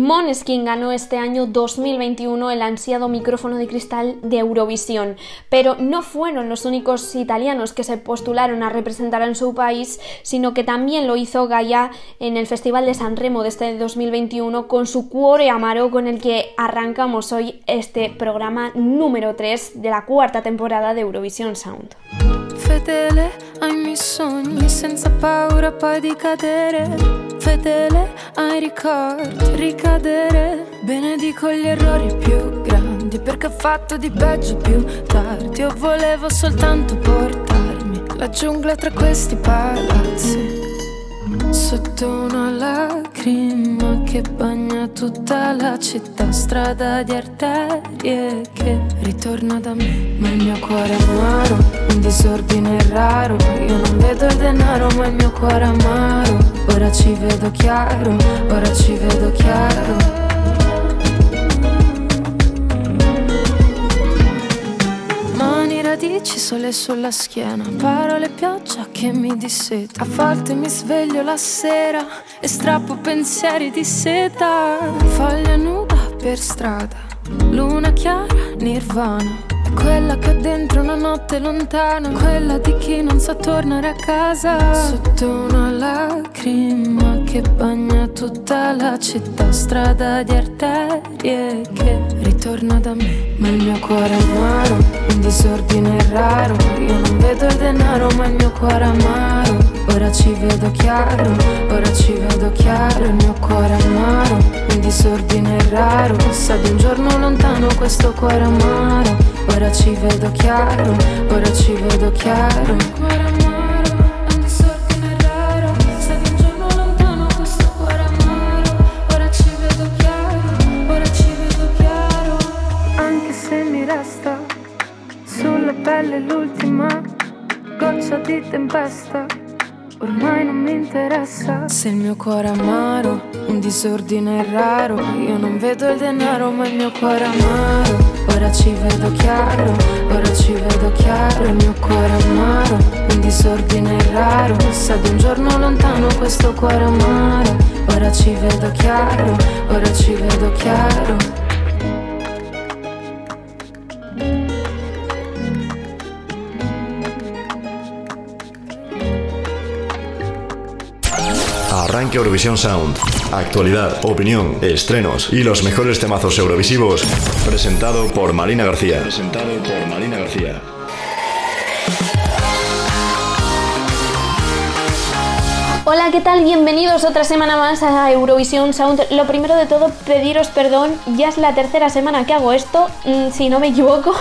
Måneskin ganó este año 2021 el ansiado micrófono de cristal de Eurovisión, pero no fueron los únicos italianos que se postularon a representar en su país, sino que también lo hizo Gaia en el Festival de San Remo de este 2021 con su Cuore Amaro con el que arrancamos hoy este programa número 3 de la cuarta temporada de Eurovisión Sound. Ai miei sogni senza paura poi di cadere. Fedele ai ricordi, ricadere. Benedico gli errori più grandi perché ho fatto di peggio più tardi. Io volevo soltanto portarmi la giungla tra questi palazzi. Sotto una lacrima che bagna tutta la città, strada di arterie che ritorna da me. Ma il mio cuore è amaro, un disordine raro. Io non vedo il denaro, ma il mio cuore è amaro. Ora ci vedo chiaro, ora ci vedo chiaro. Radici sole sulla schiena, parole pioggia che mi disseta. A volte mi sveglio la sera e strappo pensieri di seta. Foglia nuda per strada, luna chiara, nirvana. Quella che ho dentro una notte lontana, quella di chi non sa tornare a casa. Sotto una lacrima che bagna tutta la città, strada di arterie che ritorna da me. Ma il mio cuore amaro, un disordine raro. Io non vedo il denaro, ma il mio cuore amaro. Ora ci vedo chiaro, ora ci vedo chiaro. Il mio cuore amaro, un disordine raro. Sa di un giorno lontano questo cuore amaro. Ora ci vedo chiaro, ora ci vedo chiaro. Pelle l'ultima goccia di tempesta. Ormai non mi interessa Se il mio cuore è amaro, un disordine raro. Io non vedo il denaro ma il mio cuore è amaro. Ora ci vedo chiaro, ora ci vedo chiaro. Il mio cuore è amaro, un disordine raro. Sa di un giorno lontano questo cuore amaro. Ora ci vedo chiaro, ora ci vedo chiaro Arranque Eurovisión Sound. Actualidad, opinión, estrenos y los mejores temazos eurovisivos. Presentado por Marina García. Presentado por Marina García. Hola, ¿qué tal? Bienvenidos otra semana más a Eurovisión Sound. Lo primero de todo, pediros perdón. Ya es la tercera semana que hago esto, mm, si no me equivoco.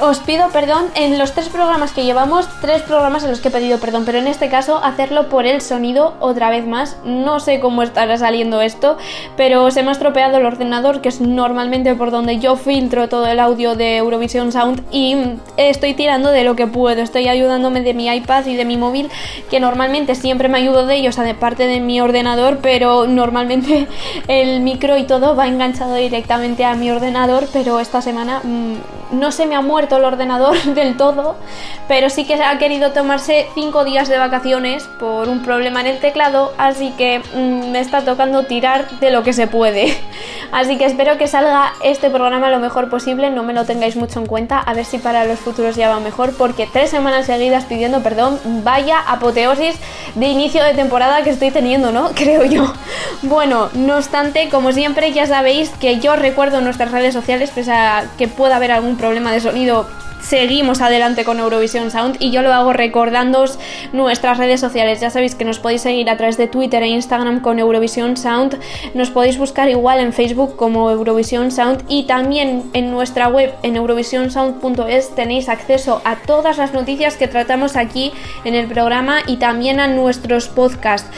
Os pido perdón en los tres programas que llevamos, tres programas en los que he pedido perdón, pero en este caso hacerlo por el sonido otra vez más. No sé cómo estará saliendo esto, pero se me ha estropeado el ordenador, que es normalmente por donde yo filtro todo el audio de Eurovision Sound y estoy tirando de lo que puedo. Estoy ayudándome de mi iPad y de mi móvil, que normalmente siempre me ayudo de ellos, aparte de mi ordenador, pero normalmente el micro y todo va enganchado directamente a mi ordenador, pero esta semana mmm, no se me ha muerto el ordenador del todo, pero sí que ha querido tomarse 5 días de vacaciones por un problema en el teclado, así que mmm, me está tocando tirar de lo que se puede. Así que espero que salga este programa lo mejor posible, no me lo tengáis mucho en cuenta, a ver si para los futuros ya va mejor, porque tres semanas seguidas pidiendo perdón, vaya apoteosis de inicio de temporada que estoy teniendo, ¿no? Creo yo. Bueno, no obstante, como siempre ya sabéis que yo recuerdo nuestras redes sociales, pese a que pueda haber algún problema de sonido seguimos adelante con Eurovisión Sound y yo lo hago recordándoos nuestras redes sociales. Ya sabéis que nos podéis seguir a través de Twitter e Instagram con Eurovisión Sound. Nos podéis buscar igual en Facebook como Eurovisión Sound y también en nuestra web en eurovisionsound.es tenéis acceso a todas las noticias que tratamos aquí en el programa y también a nuestros podcasts.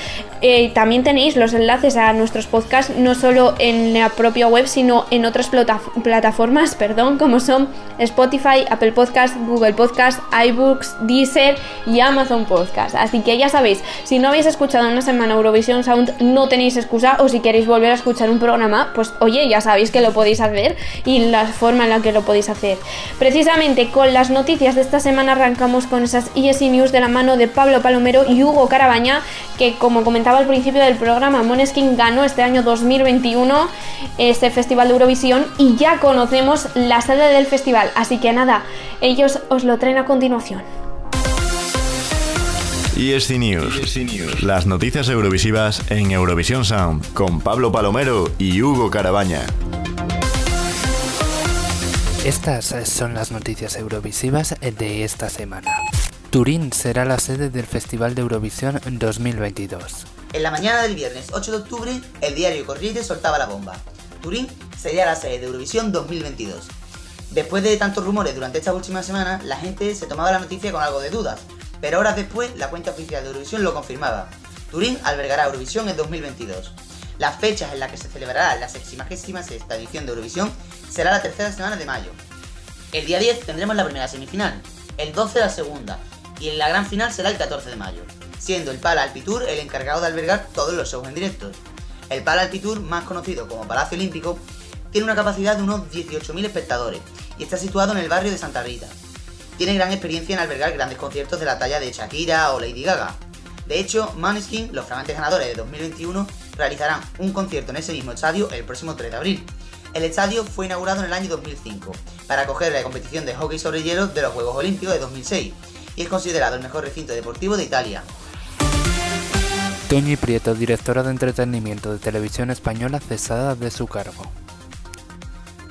Eh, también tenéis los enlaces a nuestros podcasts no solo en la propia web sino en otras plata plataformas perdón como son Spotify, Apple Podcast, Google Podcast, iBooks, Deezer y Amazon Podcast. Así que ya sabéis si no habéis escuchado una semana Eurovisión Sound no tenéis excusa o si queréis volver a escuchar un programa pues oye ya sabéis que lo podéis hacer y la forma en la que lo podéis hacer. Precisamente con las noticias de esta semana arrancamos con esas ESI News de la mano de Pablo Palomero y Hugo Carabaña que como comentaba al principio del programa, Moneskin ganó este año 2021 este Festival de Eurovisión y ya conocemos la sede del festival, así que nada, ellos os lo traen a continuación. ESC News. Las noticias eurovisivas en Eurovisión Sound con Pablo Palomero y Hugo Carabaña. Estas son las noticias eurovisivas de esta semana. Turín será la sede del Festival de Eurovisión 2022. En la mañana del viernes 8 de octubre, el diario Corriere soltaba la bomba. Turín sería la sede de Eurovisión 2022. Después de tantos rumores durante esta última semana, la gente se tomaba la noticia con algo de dudas, pero horas después la cuenta oficial de Eurovisión lo confirmaba. Turín albergará Eurovisión en 2022. Las fechas en las que se celebrará la 66 edición de Eurovisión será la tercera semana de mayo. El día 10 tendremos la primera semifinal, el 12 la segunda, y en la gran final será el 14 de mayo, siendo el Pala Alpitour el encargado de albergar todos los shows en directo. El Pala Alpitour, más conocido como Palacio Olímpico, tiene una capacidad de unos 18.000 espectadores y está situado en el barrio de Santa Rita. Tiene gran experiencia en albergar grandes conciertos de la talla de Shakira o Lady Gaga. De hecho, Maneskin, los flamantes ganadores de 2021, realizarán un concierto en ese mismo estadio el próximo 3 de abril. El estadio fue inaugurado en el año 2005 para acoger la competición de hockey sobre hielo de los Juegos Olímpicos de 2006 y es considerado el mejor recinto deportivo de Italia. Toñi Prieto, directora de entretenimiento de Televisión Española, cesada de su cargo.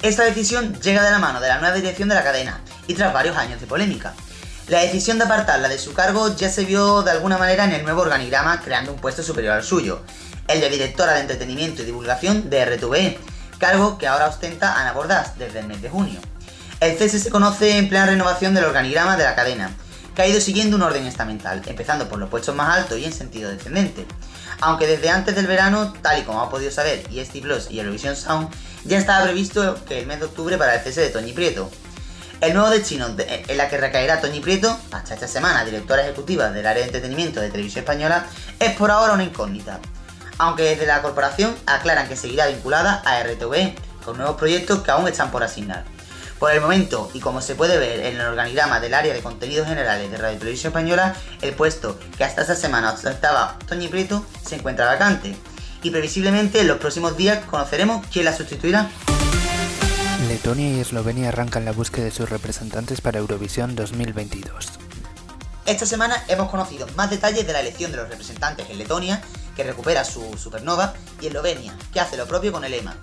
Esta decisión llega de la mano de la nueva dirección de la cadena y tras varios años de polémica. La decisión de apartarla de su cargo ya se vio de alguna manera en el nuevo organigrama creando un puesto superior al suyo, el de directora de entretenimiento y divulgación de RTVE, cargo que ahora ostenta Ana Bordas desde el mes de junio. El cese se conoce en plena renovación del organigrama de la cadena, que ha ido siguiendo un orden estamental, empezando por los puestos más altos y en sentido descendente. Aunque desde antes del verano, tal y como ha podido saber EST Plus y Eurovision Sound, ya estaba previsto que el mes de octubre para el cese de Toñi Prieto. El nuevo destino en la que recaerá Toñi Prieto, hasta esta semana directora ejecutiva del área de entretenimiento de Televisión Española, es por ahora una incógnita. Aunque desde la corporación aclaran que seguirá vinculada a RTV, con nuevos proyectos que aún están por asignar. Por el momento, y como se puede ver en el organigrama del área de contenidos generales de Radio Televisión Española, el puesto que hasta esta semana ostentaba Toñi Prieto se encuentra vacante. Y previsiblemente en los próximos días conoceremos quién la sustituirá. Letonia y Eslovenia arrancan la búsqueda de sus representantes para Eurovisión 2022. Esta semana hemos conocido más detalles de la elección de los representantes en Letonia, que recupera su supernova, y Eslovenia, que hace lo propio con el EMA.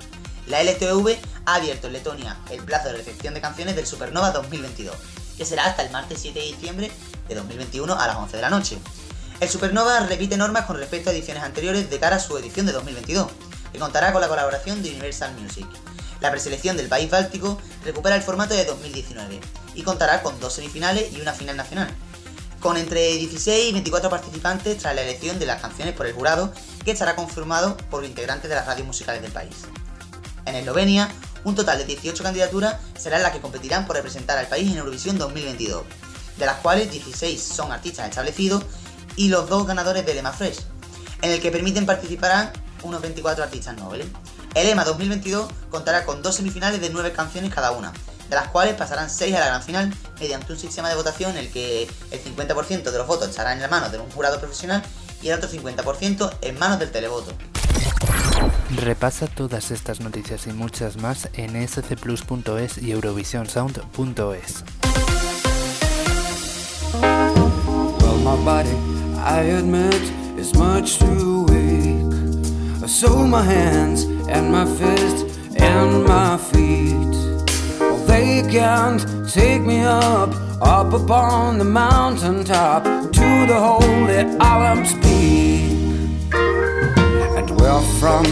La LTV ha abierto en Letonia el plazo de recepción de canciones del Supernova 2022, que será hasta el martes 7 de diciembre de 2021 a las 11 de la noche. El Supernova repite normas con respecto a ediciones anteriores de cara a su edición de 2022, que contará con la colaboración de Universal Music. La preselección del país báltico recupera el formato de 2019 y contará con dos semifinales y una final nacional, con entre 16 y 24 participantes tras la elección de las canciones por el jurado, que estará confirmado por integrantes de las radios musicales del país. En Eslovenia, un total de 18 candidaturas serán las que competirán por representar al país en Eurovisión 2022, de las cuales 16 son artistas establecidos y los dos ganadores del EMA Fresh, en el que permiten participar unos 24 artistas nobles. El EMA 2022 contará con dos semifinales de 9 canciones cada una, de las cuales pasarán 6 a la gran final mediante un sistema de votación en el que el 50% de los votos estará en las manos de un jurado profesional y el otro 50% en manos del televoto. Repasa todas estas noticias y muchas más en scplus.es y eurovisionsound.es. Well, my body, I admit, is much too weak. So my hands and my fists and my feet, well, they can't take me up, up upon the mountain top to the holy Olymp's peak. Where from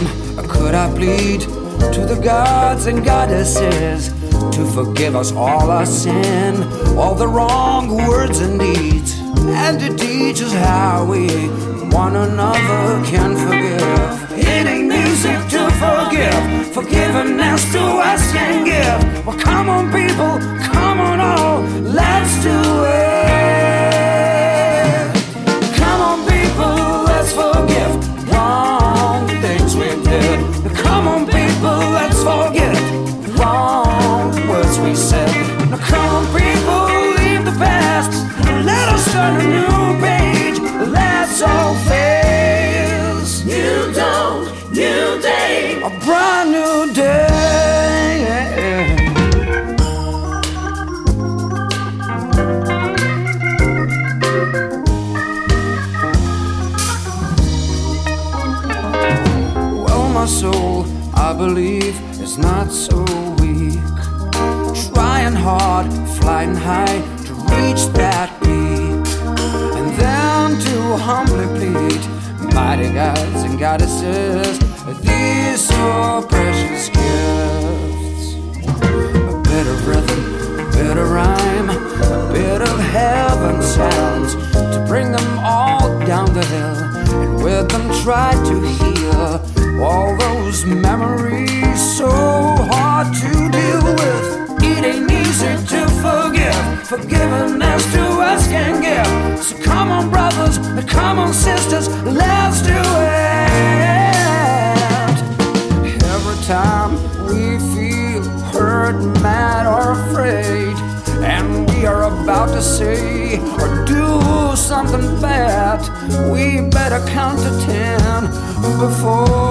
could I plead to the gods and goddesses to forgive us all our sin, all the wrong words and deeds, and to teach us how we one another can forgive. It ain't music to forgive, forgiveness to us can give. Well, come on, people, come on, all, let's do it. Come on, people, let's forget the wrong words we said. Now, come on, people, leave the past. and Let us turn a new page. Let's all face a brand new day. A brand new day. My soul, I believe, is not so weak. Trying hard, flying high to reach that peak. And then to humbly plead, mighty gods and goddesses, these so precious gifts. A bit of rhythm, a bit of rhyme, a bit of heaven sounds to bring them all down the hill and with them try to heal all those memories so hard to deal with. It ain't easy to forgive, forgiveness to us can give. So come on, brothers, come on, sisters, let's do it. Every time we feel hurt, mad, or afraid, and we are about to say or do something bad, we better count to ten before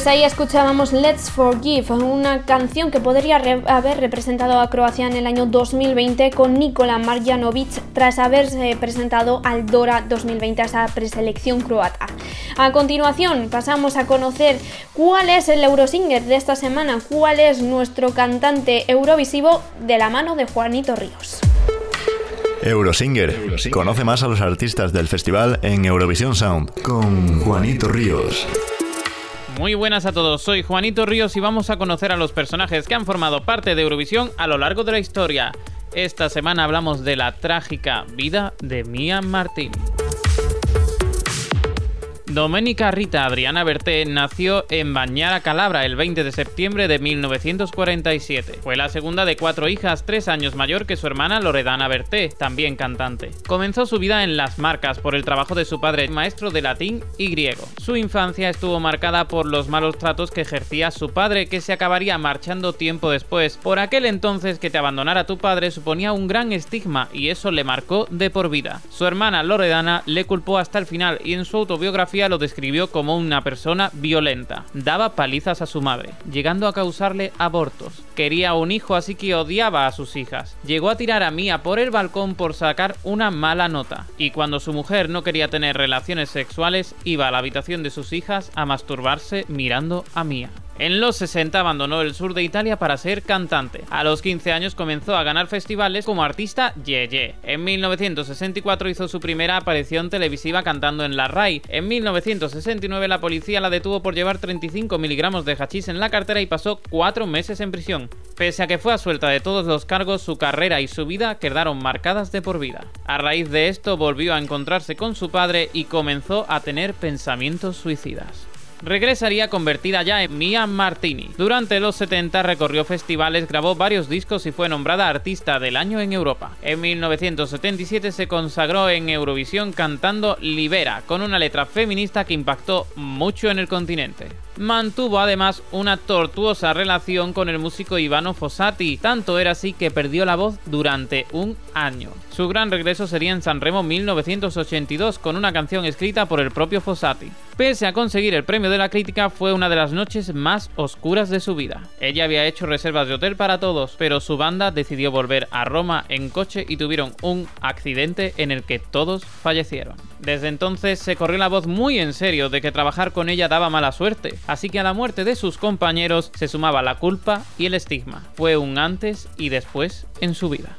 Pues ahí escuchábamos Let's Forgive, una canción que podría re- haber representado a Croacia en el año 2020 con Nikola Marjanovic tras haberse presentado al Dora 2020 a esa preselección croata. A continuación pasamos a conocer cuál es el Eurosinger de esta semana, cuál es nuestro cantante eurovisivo de la mano de Juanito Ríos. Eurosinger. Conoce más a los artistas del festival en Eurovisión Sound con Juanito Ríos. Muy buenas a todos, soy Juanito Ríos y vamos a conocer a los personajes que han formado parte de Eurovisión a lo largo de la historia. Esta semana hablamos de la trágica vida de Mia Martín. Domenica Rita Adriana Berté nació en Bañara, Calabra, el 20 de septiembre de 1947. Fue la segunda de cuatro hijas, tres años mayor que su hermana Loredana Berté, también cantante. Comenzó su vida en las marcas por el trabajo de su padre, maestro de latín y griego. Su infancia estuvo marcada por los malos tratos que ejercía su padre, que se acabaría marchando tiempo después. Por aquel entonces que te abandonara tu padre suponía un gran estigma y eso le marcó de por vida. Su hermana Loredana le culpó hasta el final y en su autobiografía lo describió como una persona violenta. Daba palizas a su madre, llegando a causarle abortos. Quería un hijo así que odiaba a sus hijas. Llegó a tirar a Mia por el balcón por sacar una mala nota. Y cuando su mujer no quería tener relaciones sexuales, iba a la habitación de sus hijas a masturbarse mirando a Mia. En los 60 abandonó el sur de Italia para ser cantante. A los 15 años comenzó a ganar festivales como artista Yeye. En 1964 hizo su primera aparición televisiva cantando en la RAI. En 1969 la policía la detuvo por llevar 35 miligramos de hachís en la cartera y pasó 4 meses en prisión. Pese a que fue a suelta de todos los cargos, su carrera y su vida quedaron marcadas de por vida. A raíz de esto volvió a encontrarse con su padre y comenzó a tener pensamientos suicidas regresaría convertida ya en Mia Martini. Durante los 70 recorrió festivales, grabó varios discos y fue nombrada Artista del Año en Europa. En 1977 se consagró en Eurovisión cantando Libera, con una letra feminista que impactó mucho en el continente. Mantuvo además una tortuosa relación con el músico Ivano Fossati, tanto era así que perdió la voz durante un año. Su gran regreso sería en Sanremo 1982 con una canción escrita por el propio Fossati. Pese a conseguir el premio de la crítica, fue una de las noches más oscuras de su vida. Ella había hecho reservas de hotel para todos, pero su banda decidió volver a Roma en coche y tuvieron un accidente en el que todos fallecieron. Desde entonces se corrió la voz muy en serio de que trabajar con ella daba mala suerte, así que a la muerte de sus compañeros se sumaba la culpa y el estigma. Fue un antes y después en su vida.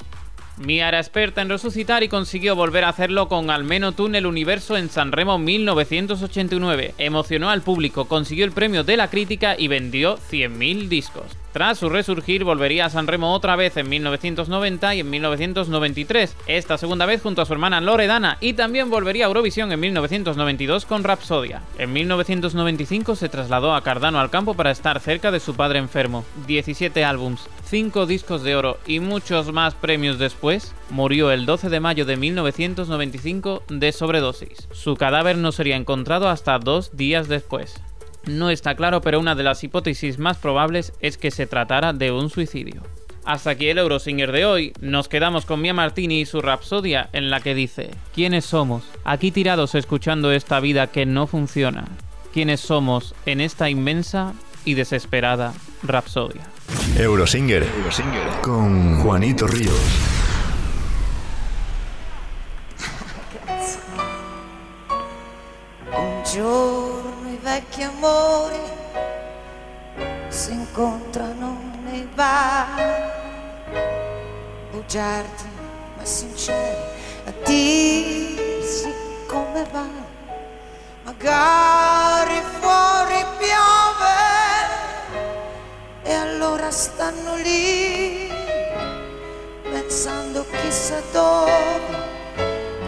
Mia era experta en resucitar y consiguió volver a hacerlo con Almeno tú en el universo en Sanremo 1989. Emocionó al público, consiguió el premio de la crítica y vendió 100.000 discos. Tras su resurgir volvería a San Remo otra vez en 1990 y en 1993, esta segunda vez junto a su hermana Loredana y también volvería a Eurovisión en 1992 con Rapsodia. En 1995 se trasladó a Cardano al campo para estar cerca de su padre enfermo. 17 álbums, 5 discos de oro y muchos más premios después, murió el 12 de mayo de 1995 de sobredosis. Su cadáver no sería encontrado hasta dos días después. No está claro, pero una de las hipótesis más probables es que se tratara de un suicidio. Hasta aquí el Eurosinger de hoy. Nos quedamos con Mia Martini y su Rapsodia, en la que dice: ¿Quiénes somos? Aquí tirados escuchando esta vida que no funciona. ¿Quiénes somos en esta inmensa y desesperada Rapsodia? Eurosinger, con Juanito Ríos. Un giorno i vecchi amori si incontrano nei bar, bugiardi ma sinceri a dirsi come va. Magari fuori piove e allora stanno lì pensando chissà dove,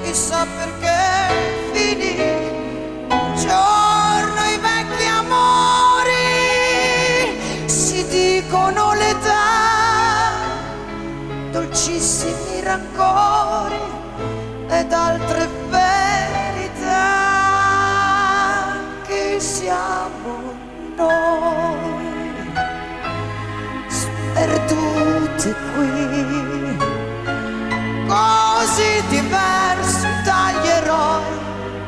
chissà perché dolcissimi rancori ed altre verità. Chi siamo noi, sperduti qui, così diversi dagli eroi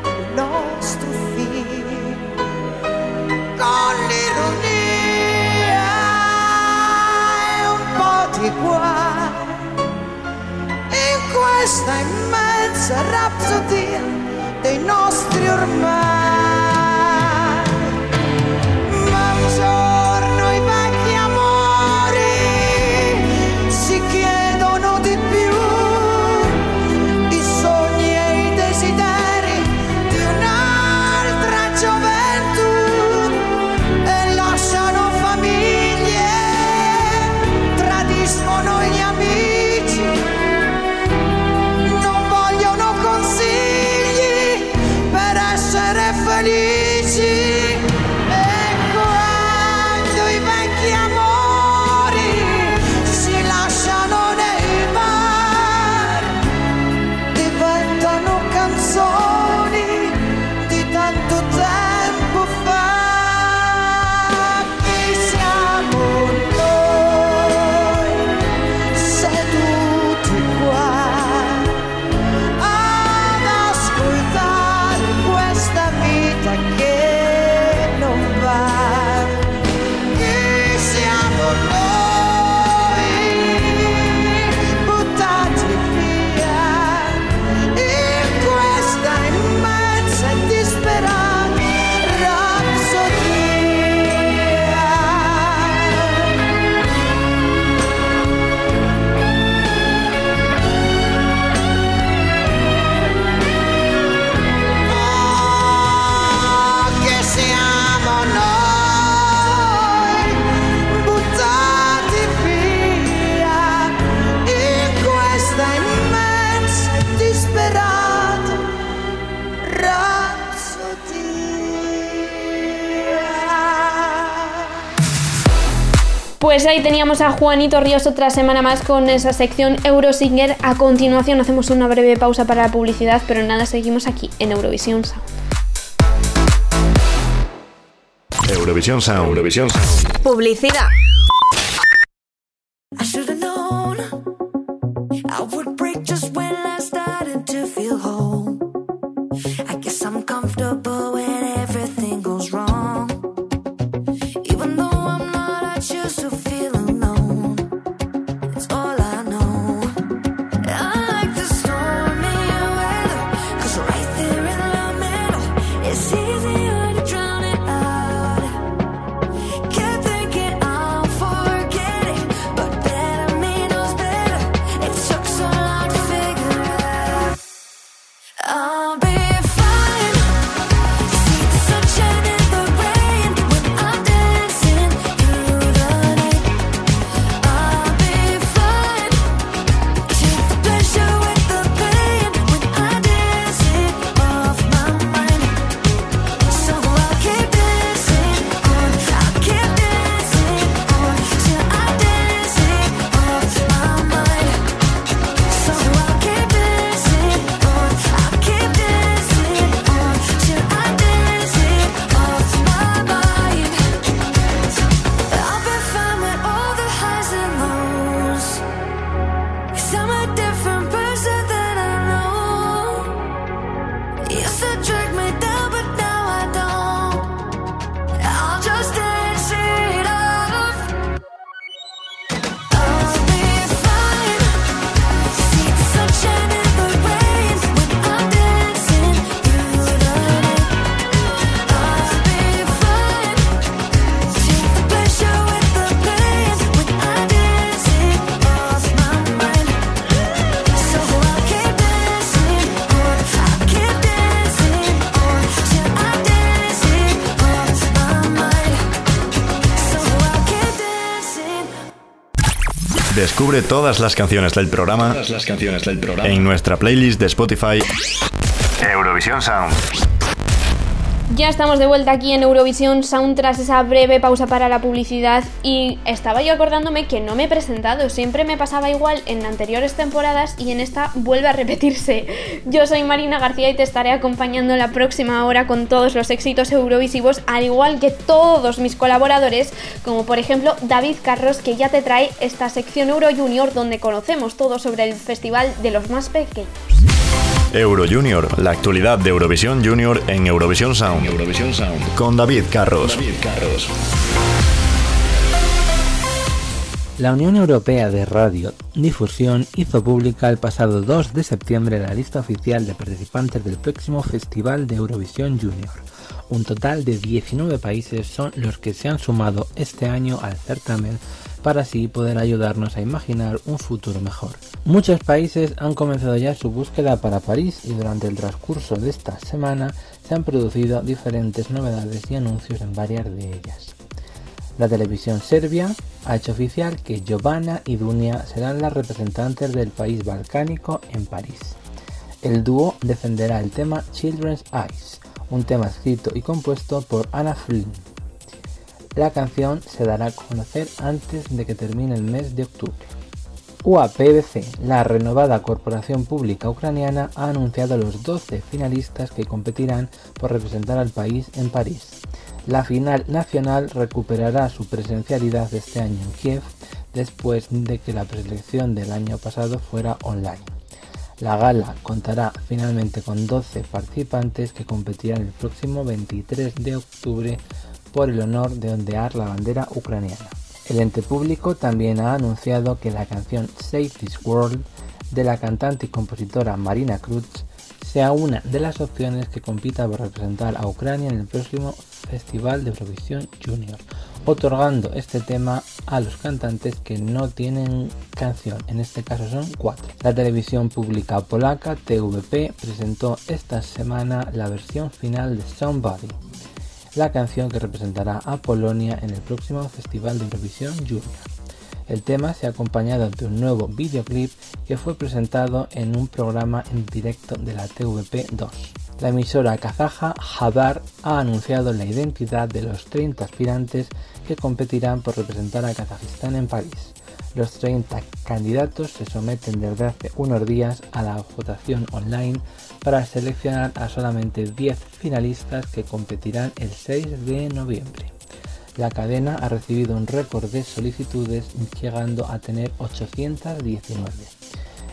del nostro film, con l'ironia e un po' di guai questa immensa rapsodia Pues ahí teníamos a Juanito Ríos otra semana más con esa sección Eurosinger. A continuación hacemos una breve pausa para la publicidad, pero nada, seguimos aquí en Eurovisión Sound. Eurovisión Sound. Eurovisión Sound. Publicidad. Descubre todas las canciones del programa, Todas las canciones del programa. en nuestra playlist de Spotify Eurovisión Sound. Ya estamos de vuelta aquí en Eurovisión Sound tras esa breve pausa para la publicidad y estaba yo acordándome que no me he presentado, siempre me pasaba igual en anteriores temporadas y en esta vuelve a repetirse. Yo soy Marina García y te estaré acompañando la próxima hora con todos los éxitos eurovisivos, al igual que todos mis colaboradores, como por ejemplo David Carros que ya te trae esta sección Euro Junior donde conocemos todo sobre el festival de los más pequeños. Euro Junior, la actualidad de Eurovisión Junior en Eurovisión Sound. Eurovisión Sound. Con David Carros. David Carros. La Unión Europea de Radio Difusión hizo pública el pasado 2 de septiembre la lista oficial de participantes del próximo Festival de Eurovisión Junior. Un total de 19 países son los que se han sumado este año al certamen para así poder ayudarnos a imaginar un futuro mejor. Muchos países han comenzado ya su búsqueda para París y durante el transcurso de esta semana se han producido diferentes novedades y anuncios en varias de ellas. La televisión serbia ha hecho oficial que Giovanna y Dunia serán las representantes del país balcánico en París. El dúo defenderá el tema Children's Eyes, un tema escrito y compuesto por Anna Flynn. La canción se dará a conocer antes de que termine el mes de octubre. UAPBC, la renovada corporación pública ucraniana, ha anunciado los 12 finalistas que competirán por representar al país en París. La final nacional recuperará su presencialidad este año en Kiev después de que la preselección del año pasado fuera online. La gala contará finalmente con 12 participantes que competirán el próximo 23 de octubre por el honor de ondear la bandera ucraniana. El ente público también ha anunciado que la canción Save This World de la cantante y compositora Marina Cruz sea una de las opciones que compita por representar a Ucrania en el próximo Festival de Eurovisión Junior, otorgando este tema a los cantantes que no tienen canción, en este caso son cuatro. La televisión pública polaca TVP presentó esta semana la versión final de Somebody, la canción que representará a Polonia en el próximo Festival de Eurovisión Junior. El tema se ha acompañado de un nuevo videoclip que fue presentado en un programa en directo de la TVP2. La emisora kazaja Hadar ha anunciado la identidad de los 30 aspirantes que competirán por representar a Kazajistán en París. Los 30 candidatos se someten desde hace unos días a la votación online para seleccionar a solamente 10 finalistas que competirán el 6 de noviembre. La cadena ha recibido un récord de solicitudes llegando a tener 819.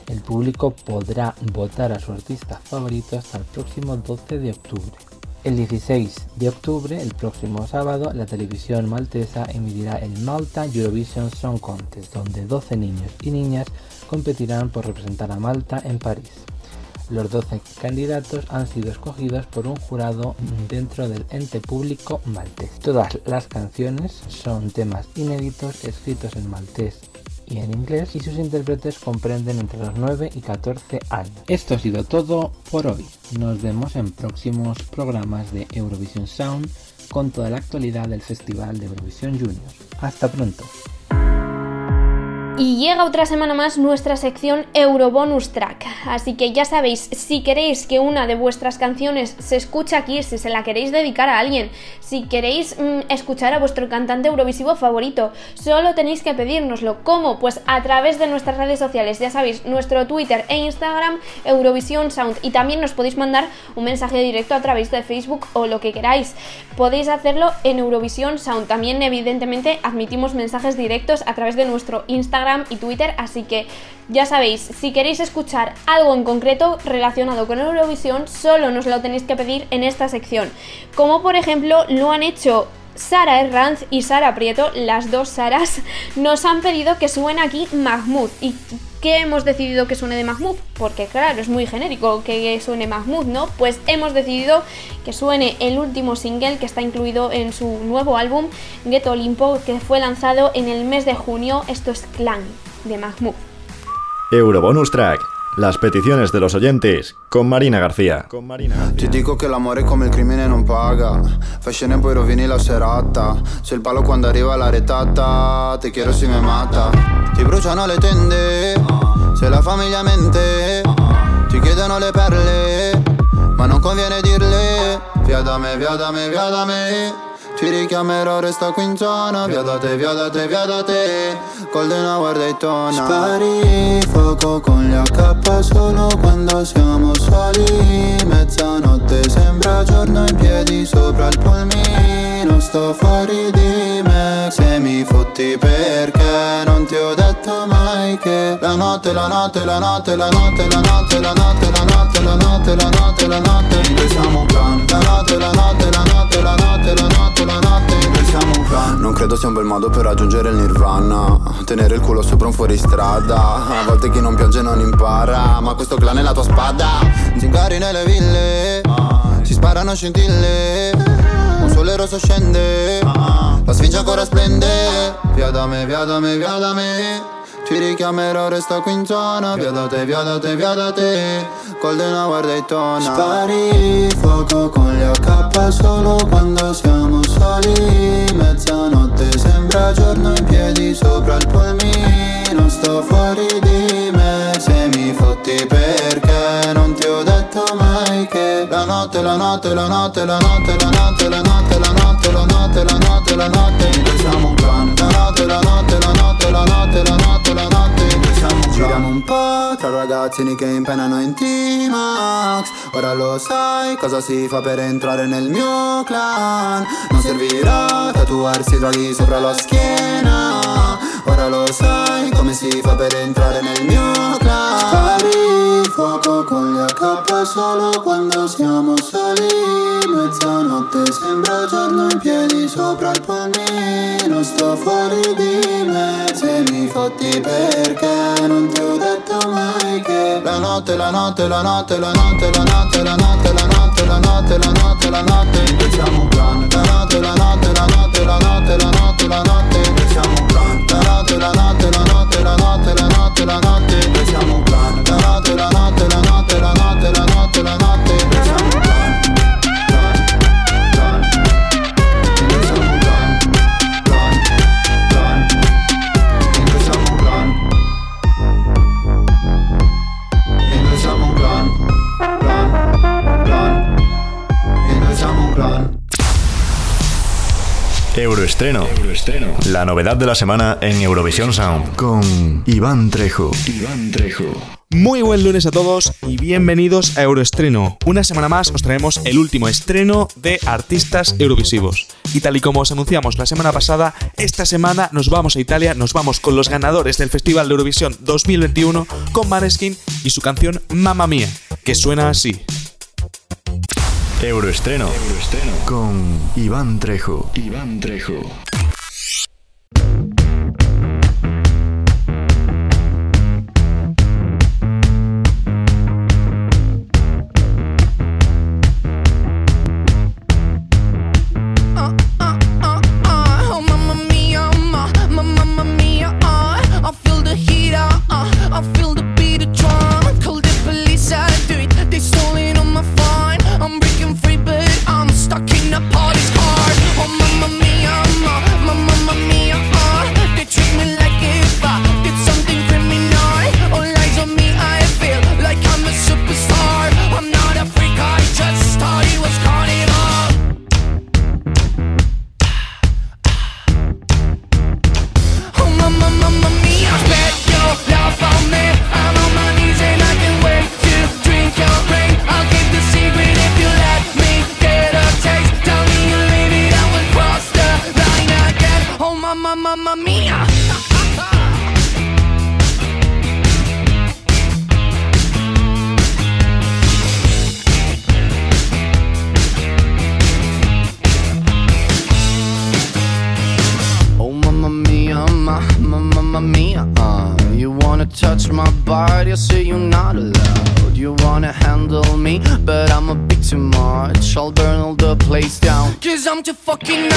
El público podrá votar a su artista favorito hasta el próximo 12 de octubre. El 16 de octubre, el próximo sábado, la televisión maltesa emitirá el Malta Eurovision Song Contest, donde 12 niños y niñas competirán por representar a Malta en París. Los 12 candidatos han sido escogidos por un jurado dentro del ente público maltés. Todas las canciones son temas inéditos escritos en maltés y en inglés y sus intérpretes comprenden entre los 9 y 14 años. Esto ha sido todo por hoy. Nos vemos en próximos programas de Eurovision Sound con toda la actualidad del Festival de Eurovisión Junior. Hasta pronto. Y llega otra semana más nuestra sección Eurobonus Track. Así que ya sabéis, si queréis que una de vuestras canciones se escuche aquí, si se la queréis dedicar a alguien, si queréis mmm, escuchar a vuestro cantante eurovisivo favorito, solo tenéis que pedírnoslo. ¿Cómo? Pues a través de nuestras redes sociales. Ya sabéis, nuestro Twitter e Instagram, Eurovisión Sound. Y también nos podéis mandar un mensaje directo a través de Facebook o lo que queráis. Podéis hacerlo en Eurovisión Sound. También, evidentemente, admitimos mensajes directos a través de nuestro Instagram y Twitter, así que ya sabéis, si queréis escuchar algo en concreto relacionado con Eurovisión, solo nos lo tenéis que pedir en esta sección. Como por ejemplo lo han hecho Sara Herranz y Sara Prieto, las dos Saras, nos han pedido que suene aquí Mahmoud. ¿Y qué hemos decidido que suene de Mahmoud? Porque claro, es muy genérico que suene Mahmoud, ¿no? Pues hemos decidido que suene el último single que está incluido en su nuevo álbum, Get Olimpo, que fue lanzado en el mes de junio. Esto es Clan de Mahmoud. Eurobonus Track. Las peticiones de los oyentes con Marina García. Con Marina García. Ti dico che l'amore come il crimine non paga e poi rovini la serata Sei il palo quando arriva la retata Te quiero si me mata Ti bruciano le tende. Se la famiglia mente, ti chiedono le perle, ma non conviene dirle. Via da me, via da me, via da me. Ti richiamerò, resta qui in zona. Via da te, via da te, via da te. Golden Hour Daytona. Spari fuoco con gli AK solo quando siamo soli. Mezzanotte sembra giorno in piedi sopra il polmino Sto fuori di me Se mi fotti perché non ti ho detto mai che La notte, la notte, la notte, la notte, la notte, la notte, la notte, la notte, la notte, la notte Noi siamo un clan La notte, la notte, la notte, la notte, la notte, la notte Noi siamo un clan Non credo sia un bel modo per raggiungere il nirvana Tenere il culo sopra un fuoristrada A volte chi non piange non impara Ma questo clan è la tua spada Zingari nelle ville Si sparano scintille sole rosso scende La sfinge ancora splende Via da me, via da me, via da me ti richiamerò, resta qui in zona. Via da te, via da te, via da te. Golden Hour Daytona Spari fuoco con gli AK solo quando siamo soli. Mezzanotte sembra giorno in piedi sopra il polmino Sto fuori di me se mi fotti perché Non ti ho detto mai che La notte, la notte, la notte, la notte, la notte, la notte, la notte, la notte, la notte, la notte. Noi siamo un clan. La notte, la notte, la notte, la notte, la notte, la notte. Noi siamo un clan. Giriamo un po' tra ragazzini che impenano in T-Max. Ora lo sai cosa si fa per entrare nel mio clan. Non servirà tatuarsi draghi sopra la schiena. Ora lo sai come si fa per entrare nel mio clan. Spari fuoco con gli AK solo quando siamo soli. Mezzanotte sembra giorno in piedi sopra il polmino Sto fuori di me. Se mi fotti perché non ti ho detto mai che la notte, la notte, la notte, la notte, la notte, la notte, la notte, Euroestreno. La novedad de la semana en Eurovisión Sound. Con Iván Trejo. Iván Trejo. Muy buen lunes a todos y bienvenidos a Euroestreno. Una semana más os traemos el último estreno de artistas eurovisivos. Y tal y como os anunciamos la semana pasada, esta semana nos vamos a Italia, nos vamos con los ganadores del Festival de Eurovisión 2021 con Maneskin y su canción Mamma Mía, que suena así. Euroestreno. Con Iván Trejo. Iván Trejo. my to fucking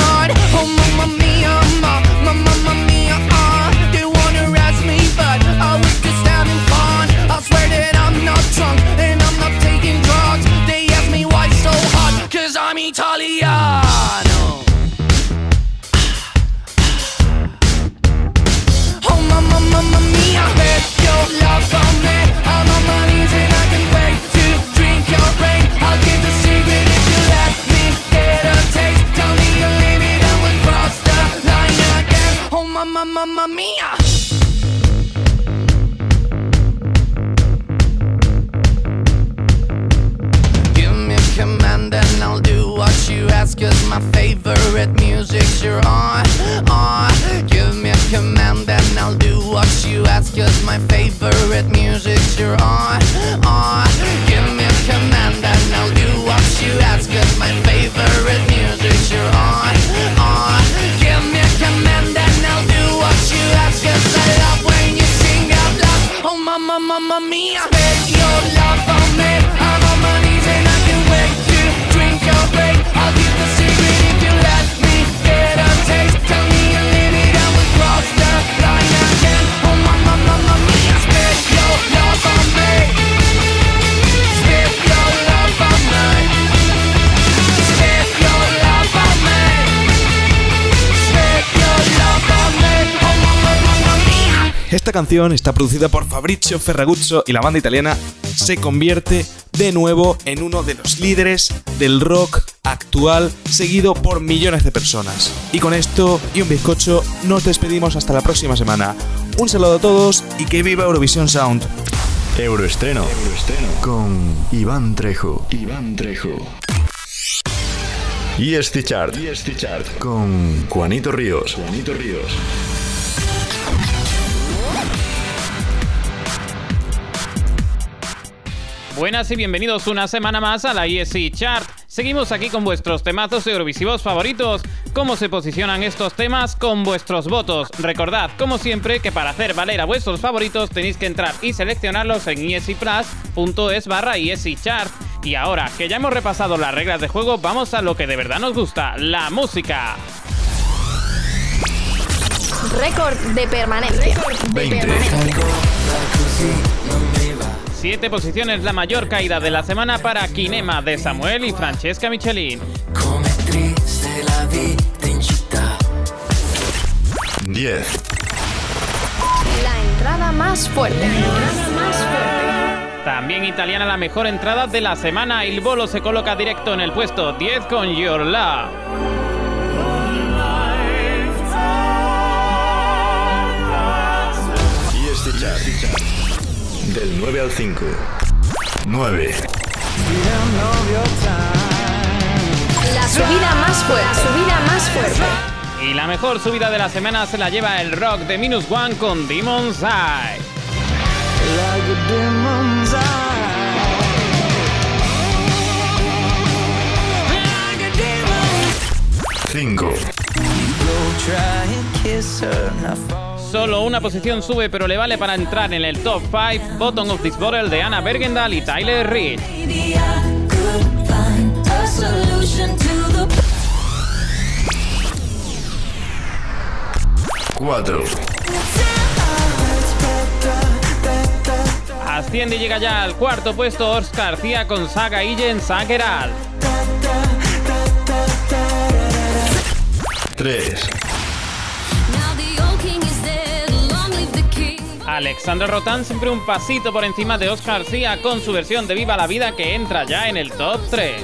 Esta canción está producida por Fabrizio Ferraguccio y la banda italiana se convierte de nuevo en uno de los líderes del rock actual seguido por millones de personas. Y con esto y un bizcocho nos despedimos hasta la próxima semana. Un saludo a todos y que viva Eurovisión Sound. Euroestreno. Con Iván Trejo. Iván Trejo. Y este chart. Con Juanito Ríos. Juanito Ríos. Buenas y bienvenidos una semana más a la ESC Chart. Seguimos aquí con vuestros temazos eurovisivos favoritos. ¿Cómo se posicionan estos temas? Con vuestros votos. Recordad, como siempre, que para hacer valer a vuestros favoritos tenéis que entrar y seleccionarlos en escplus.es barra ESC Chart. Y ahora que ya hemos repasado las reglas de juego, vamos a lo que de verdad nos gusta, la música. Récord de permanencia. 20. Siete posiciones, la mayor caída de la semana para Kinema de Samuel y Francesca Michelin. 10. La entrada más fuerte. La entrada más fuerte. También italiana la mejor entrada de la semana. Il Bolo se coloca directo en el puesto 10 con Your Love. Del 9 al 5. 9. La subida más fuerte. Subida más fuerte. Y la mejor subida de la semana se la lleva el rock de Minus One con Demon's Eye. 5. Solo una posición sube, pero le vale para entrar en el top 5 Bottom of This Bottle de Anna Bergendal y Tyler Reed. 4. Asciende y llega ya al cuarto puesto Oscar García con Saga Illen Sageral. 3. Alexandra Rotán siempre un pasito por encima de Oscar García con su versión de Viva la Vida que entra ya en el top 3.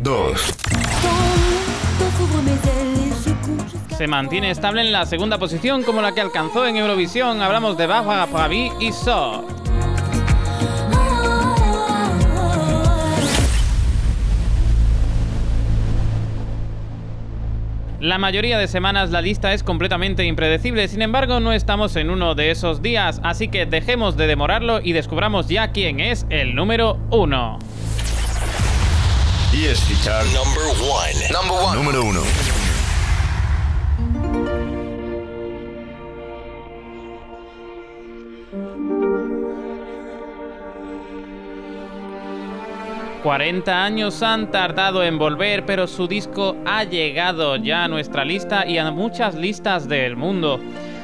2. Se mantiene estable en la segunda posición como la que alcanzó en Eurovisión. Hablamos de Baja, Fabi y So. La mayoría de semanas la lista es completamente impredecible, sin embargo no estamos en uno de esos días, así que dejemos de demorarlo y descubramos ya quién es el número uno. Y este chart. Número 1. ...40 años han tardado en volver, pero su disco ha llegado ya a nuestra lista y a muchas listas del mundo.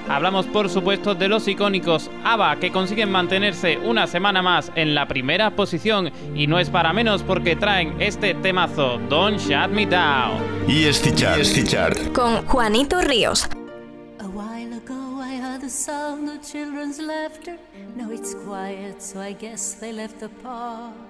Hablamos por supuesto de los icónicos ABBA que consiguen mantenerse una semana más en la primera posición y no es para menos porque traen este temazo Don't Shut Me Down. Y este chart. Y este chart. Con Juanito Ríos. A while ago I heard the sound of children's laughter. Now it's quiet, so I guess they left the park.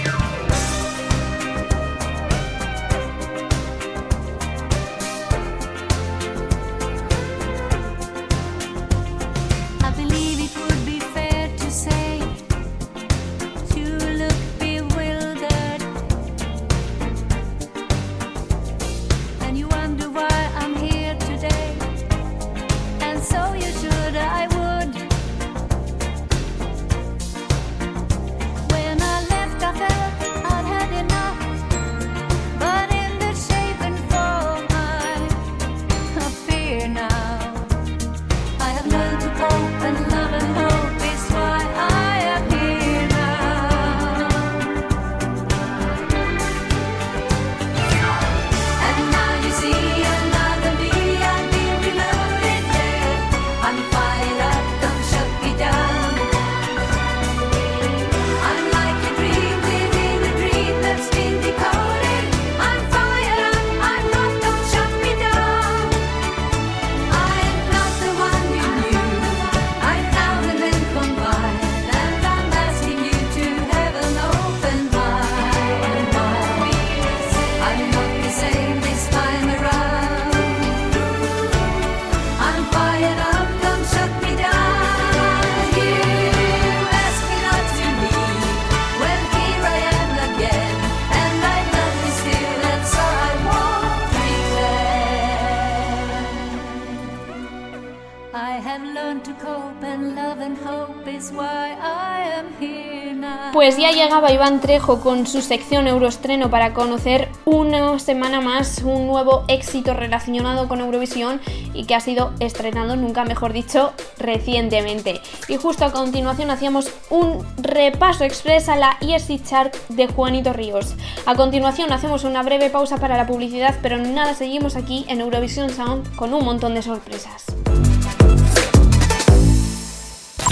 Iván Trejo con su sección Euroestreno para conocer una semana más un nuevo éxito relacionado con Eurovisión y que ha sido estrenado, nunca mejor dicho, recientemente. Y justo a continuación hacíamos un repaso express a la ESC Chart de Juanito Ríos. A continuación hacemos una breve pausa para la publicidad, pero nada, seguimos aquí en Eurovisión Sound con un montón de sorpresas.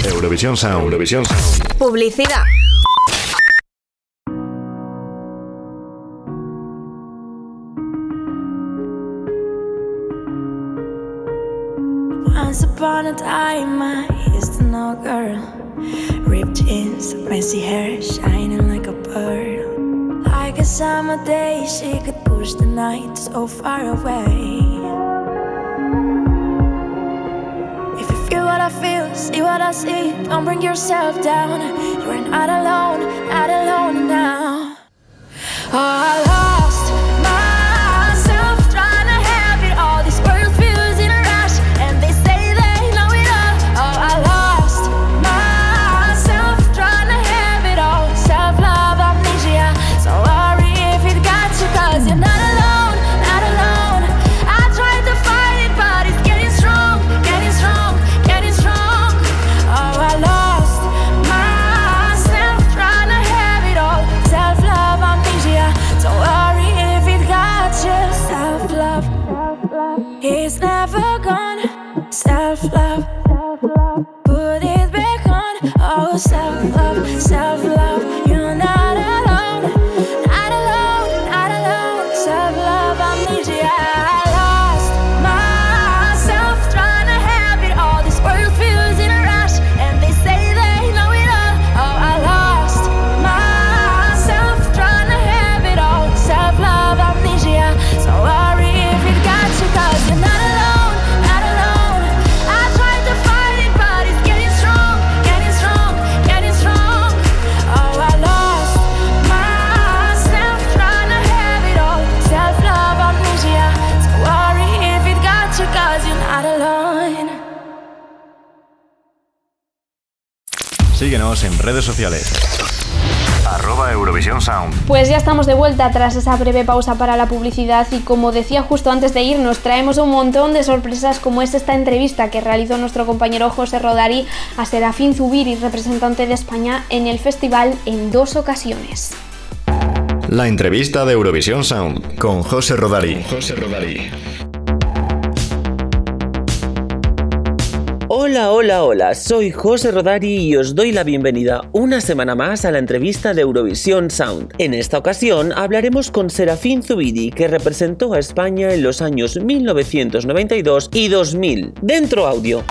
Eurovisión Sound. Eurovisión Sound. Publicidad. Once upon a time, I used girl. Ripped jeans, messy hair, shining like a pearl. Like a summer day, she could push the night so far away. If you feel what I feel, see what I see, don't bring yourself down. You're not alone, redes sociales. Arroba Eurovisión Sound. Pues ya estamos de vuelta tras esa breve pausa para la publicidad y como decía justo antes de irnos, traemos un montón de sorpresas como es esta entrevista que realizó nuestro compañero José Rodari a Serafín Zubiri, representante de España en el festival en dos ocasiones. La entrevista de Eurovisión Sound con José Rodari. José Rodari. Hola, hola, hola, soy José Rodari y os doy la bienvenida una semana más a la entrevista de Eurovisión Sound. En esta ocasión hablaremos con Serafín Zubidi, que representó a España en los años 1992 y 2000. Dentro audio.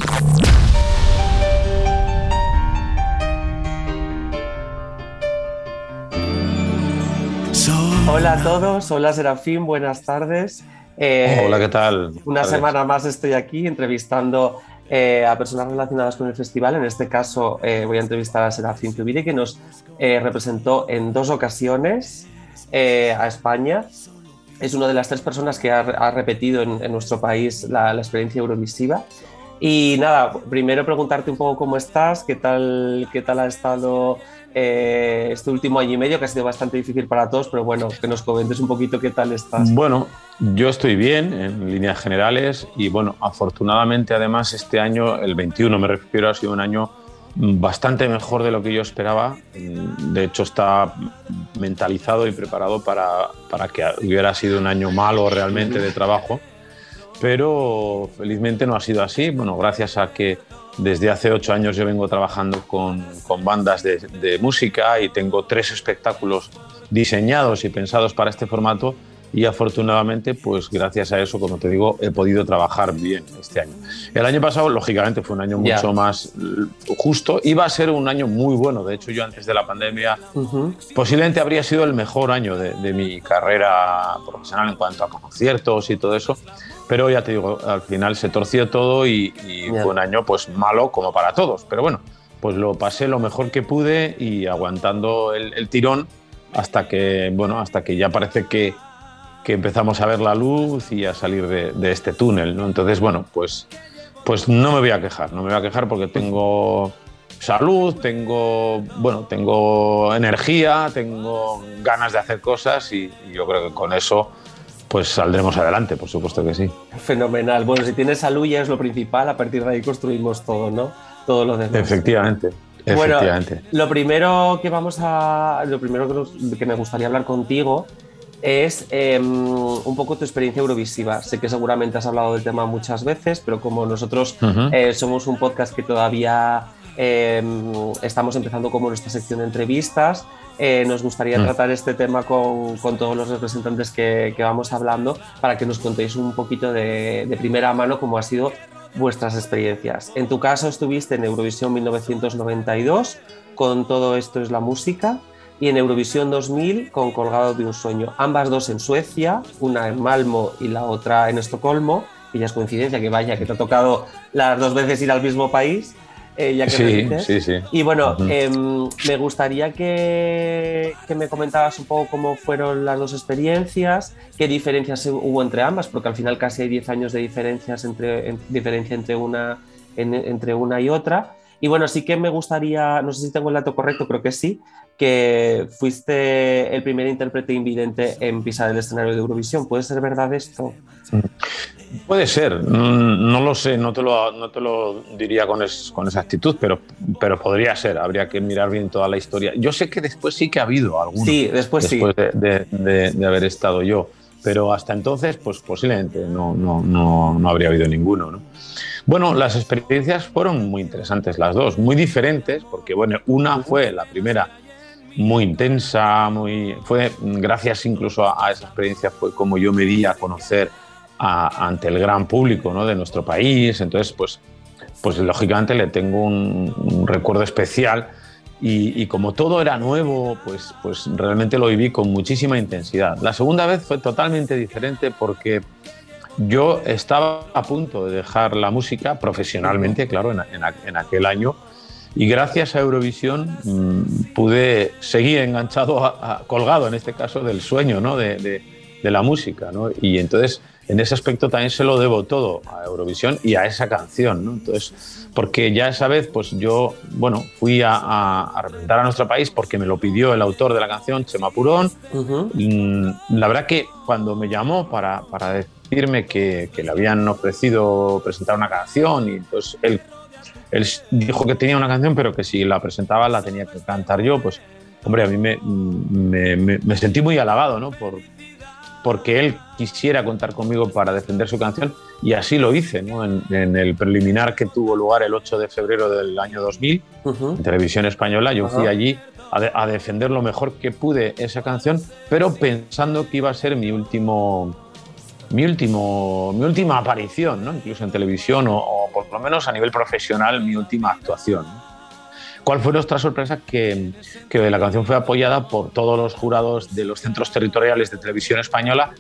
Hola a todos, hola Serafín, buenas tardes. Eh, Hola, ¿qué tal? Una semana más estoy aquí entrevistando eh, a personas relacionadas con el festival. En este caso eh, voy a entrevistar a Serafín Zubiri, que nos eh, representó en dos ocasiones eh, a España. Es una de las tres personas que ha, ha repetido en, en nuestro país la, la experiencia eurovisiva. Y nada, primero preguntarte un poco cómo estás, qué tal, qué tal ha estado eh, este último año y medio, que ha sido bastante difícil para todos, pero bueno, que nos comentes un poquito qué tal estás. Bueno, yo estoy bien en líneas generales y bueno, afortunadamente además este año, el 21 me refiero, ha sido un año bastante mejor de lo que yo esperaba. De hecho está mentalizado y preparado para, para que hubiera sido un año malo realmente de trabajo, pero felizmente no ha sido así. Bueno, gracias a que desde hace ocho años yo vengo trabajando con, con bandas de, de música y tengo tres espectáculos diseñados y pensados para este formato y afortunadamente, pues gracias a eso, como te digo, he podido trabajar bien este año. El año pasado, lógicamente, fue un año mucho más eh, justo. Iba a ser un año muy bueno. De hecho, yo antes de la pandemia Ujú. posiblemente habría sido el mejor año de, de mi carrera profesional en cuanto a conciertos y todo eso. Pero ya te digo, al final se torció todo y, y Ya. fue un año pues malo como para todos. Pero bueno, pues lo pasé lo mejor que pude y aguantando el, el tirón hasta que, bueno, hasta que ya parece que, que empezamos a ver la luz y a salir de, de este túnel. ¿no? Entonces, bueno, pues, pues no me voy a quejar, no me voy a quejar porque tengo salud, tengo, bueno, tengo energía, tengo ganas de hacer cosas y, y yo creo que con eso pues saldremos adelante, por supuesto que sí. Fenomenal. Bueno, si tienes salud ya es lo principal, a partir de ahí construimos todo, ¿no? Todo lo demás. Efectivamente, Bueno, efectivamente. lo primero que vamos a. Lo primero que, nos- que me gustaría hablar contigo es em, un poco tu experiencia eurovisiva. Sé que seguramente has hablado del tema muchas veces, pero como nosotros eh, somos un podcast que todavía em, estamos empezando como nuestra sección de entrevistas, eh, nos gustaría Mm. tratar este tema con, con todos los representantes que, que vamos hablando para que nos contéis un poquito de, de primera mano cómo ha sido vuestras experiencias. En tu caso estuviste en Eurovisión 1992 con Todo esto es la música y en Eurovisión 2000 con Colgado de un sueño. Ambas dos en Suecia, una en Malmo y la otra en Estocolmo. Y ya es coincidencia que vaya, que te ha tocado las dos veces ir al mismo país. eh, ya que Sí, repites. sí, sí. Y bueno, em, me gustaría que, que me comentaras un poco cómo fueron las dos experiencias, qué diferencias hubo entre ambas, porque al final casi hay 10 años de diferencias entre, en- diferencia entre una, en- entre una y otra. Y bueno, sí que me gustaría, no sé si tengo el dato correcto, creo que sí, que fuiste el primer intérprete invidente en pisar el escenario de Eurovisión. ¿Puede ser verdad esto? Puede ser, mm, no lo sé, no te lo, no te lo diría con, es- con exactitud, pero, pero podría ser, habría que mirar bien toda la historia. Yo sé que después sí que ha habido alguno. Sí, después sí. después de, de- de- de haber estado yo, pero hasta entonces, pues posiblemente no, no, no, no habría habido ninguno. ¿no? Bueno, las experiencias fueron muy interesantes las dos, muy diferentes, porque bueno, una fue la primera muy intensa, muy fue gracias incluso a, a esa experiencia fue como yo me di a conocer a- ante el gran público ¿no? de nuestro país. Entonces, pues, pues lógicamente le tengo un, un recuerdo especial y, y como todo era nuevo, pues, pues realmente lo viví con muchísima intensidad. La segunda vez fue totalmente diferente porque yo estaba a punto de dejar la música profesionalmente, claro, en, en en aquel año. Y gracias a Eurovisión mm, pude seguir enganchado, a- a- colgado en este caso, del sueño ¿no? de, de- de la música. ¿no? Y entonces, en ese aspecto también se lo debo todo a Eurovisión y a esa canción. ¿no? Entonces, porque ya esa vez, pues yo, bueno, fui a, a- a representar a nuestro país porque me lo pidió el autor de la canción, Chema Purón. Mm, La verdad que cuando me llamó para, para decirme que, que le habían ofrecido presentar una canción y entonces él, él dijo que tenía una canción pero que si la presentaba la tenía que cantar yo, pues hombre, a mí me, me, me- me sentí muy halagado ¿no? Por, porque él quisiera contar conmigo para defender su canción y así lo hice, ¿no? En, en el preliminar que tuvo lugar el 8 de febrero del año 2000, en televisión española, yo fui allí a, de- a defender lo mejor que pude esa canción, pero pensando que iba a ser mi último, mi último, mi última aparición, ¿no? incluso en televisión o, o por lo menos a nivel profesional mi última actuación. ¿Cuál fue nuestra sorpresa? Que, que la canción fue apoyada por todos los jurados de los centros territoriales de televisión española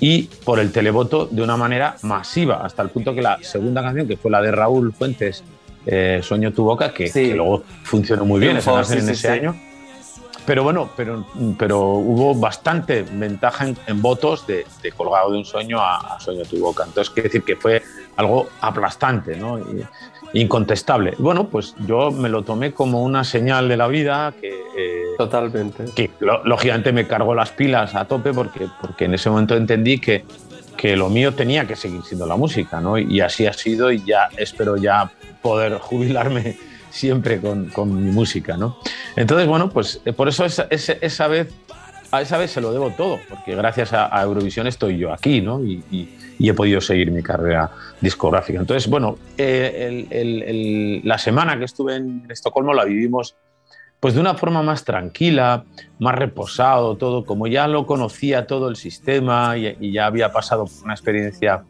y por el televoto de una manera masiva, hasta el punto que la segunda canción, que fue la de Raúl Fuentes, eh, Sueño tu boca, que, que luego funcionó muy bien sí, en sí, ese año. Pero bueno, pero, pero hubo bastante ventaja en, en votos de, de Colgado de un sueño a, a Sueño tu boca. Entonces, quiere decir que fue algo aplastante, ¿no? Y- incontestable. Bueno, pues yo me lo tomé como una señal de la vida que... Totalmente. Que lo- lógicamente me cargó las pilas a tope porque, porque en ese momento entendí que, que lo mío tenía que seguir siendo la música, ¿no? Y así ha sido y ya espero ya poder jubilarme siempre con, con mi música, ¿no? Entonces, bueno, pues eh, por eso esa, esa, esa vez, a esa vez se lo debo todo, porque gracias a, Eurovisión estoy yo aquí, ¿no? Y, y- y he podido seguir mi carrera discográfica. Entonces, bueno, eh, el- el- el- la semana que estuve en Estocolmo la vivimos pues de una forma más tranquila, más reposado, todo, como ya lo conocía todo el sistema y, y ya había pasado por una experiencia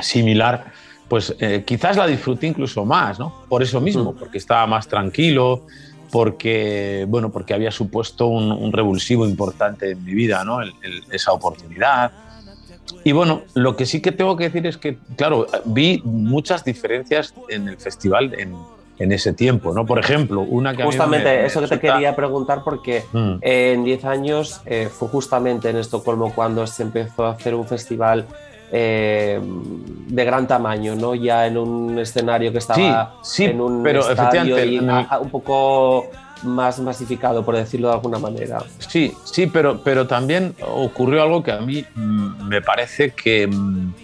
similar, pues eh, quizás la disfruté incluso más, ¿no? Por eso mismo, porque estaba más tranquilo, porque, bueno, porque había supuesto un, un revulsivo importante en mi vida, ¿no? El- el- esa oportunidad. Y bueno, lo que sí que tengo que decir es que, claro, vi muchas diferencias en el festival en, en ese tiempo, ¿no? Por ejemplo, una que a mí Justamente me- me eso que te quería preguntar porque Mm. eh, en 10 años eh, fue justamente en Estocolmo cuando se empezó a hacer un festival eh, de gran tamaño, ¿no? Ya en un escenario que estaba Sí, sí, en un pero estadio efectivamente, y en el- a- a- un poco más masificado, por decirlo de alguna manera. Sí, sí, pero, pero también ocurrió algo que a mí mm, me parece que, mm,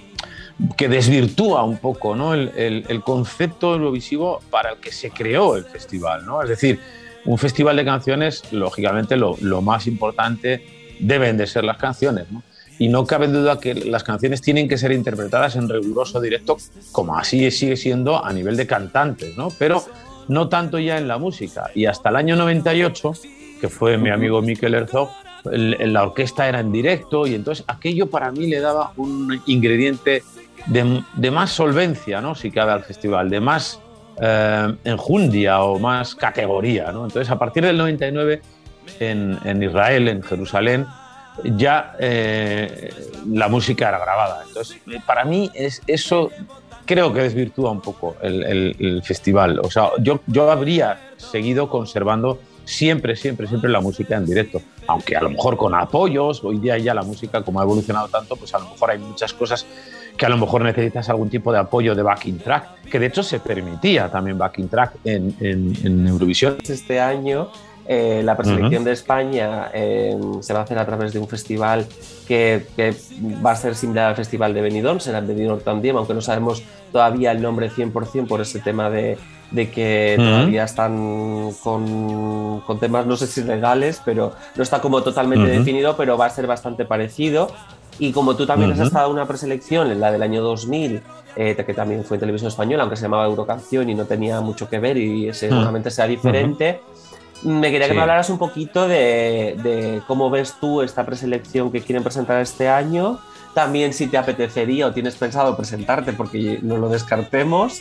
que desvirtúa un poco ¿no? el, el- el concepto eurovisivo para el que se creó el festival. ¿no? Es decir, un festival de canciones, lógicamente, lo, lo más importante deben de ser las canciones. ¿no? Y no cabe duda que las canciones tienen que ser interpretadas en riguroso directo, como así sigue siendo a nivel de cantantes, ¿no? pero no tanto ya en la música. Y hasta el año 98, que fue mi amigo Mikel Herzog, la orquesta era en directo y entonces aquello para mí le daba un ingrediente de, de más solvencia, ¿no? si cabe al festival, de más eh, enjundia o más categoría. ¿no? Entonces a partir del 99 en, en Israel, en Jerusalén, ya eh, la música era grabada. Entonces, para mí es eso creo que desvirtúa un poco el, el- el festival. O sea, yo, yo habría seguido conservando siempre, siempre, siempre la música en directo. Aunque a lo mejor con apoyos, hoy día ya la música, como ha evolucionado tanto, pues a lo mejor hay muchas cosas que a lo mejor necesitas algún tipo de apoyo de backing track, que de hecho se permitía también backing track en, en, en Eurovisión. Este año eh, la preselección de España eh, se va a hacer a través de un festival que, que va a ser similar al festival de Benidorm, será en Benidorm también, aunque no sabemos todavía el nombre 100% por ese tema de, de que Ujú. todavía están con, con temas, no sé si legales, pero no está como totalmente Ujú. definido, pero va a ser bastante parecido. Y como tú también has estado en una preselección, en la del año 2000, eh, que también fue en televisión española, aunque se llamaba Eurocanción y no tenía mucho que ver y seguramente sea diferente, me quería que Sí. me hablaras un poquito de, de cómo ves tú esta preselección que quieren presentar este año. También si te apetecería o tienes pensado presentarte, porque no lo descartemos.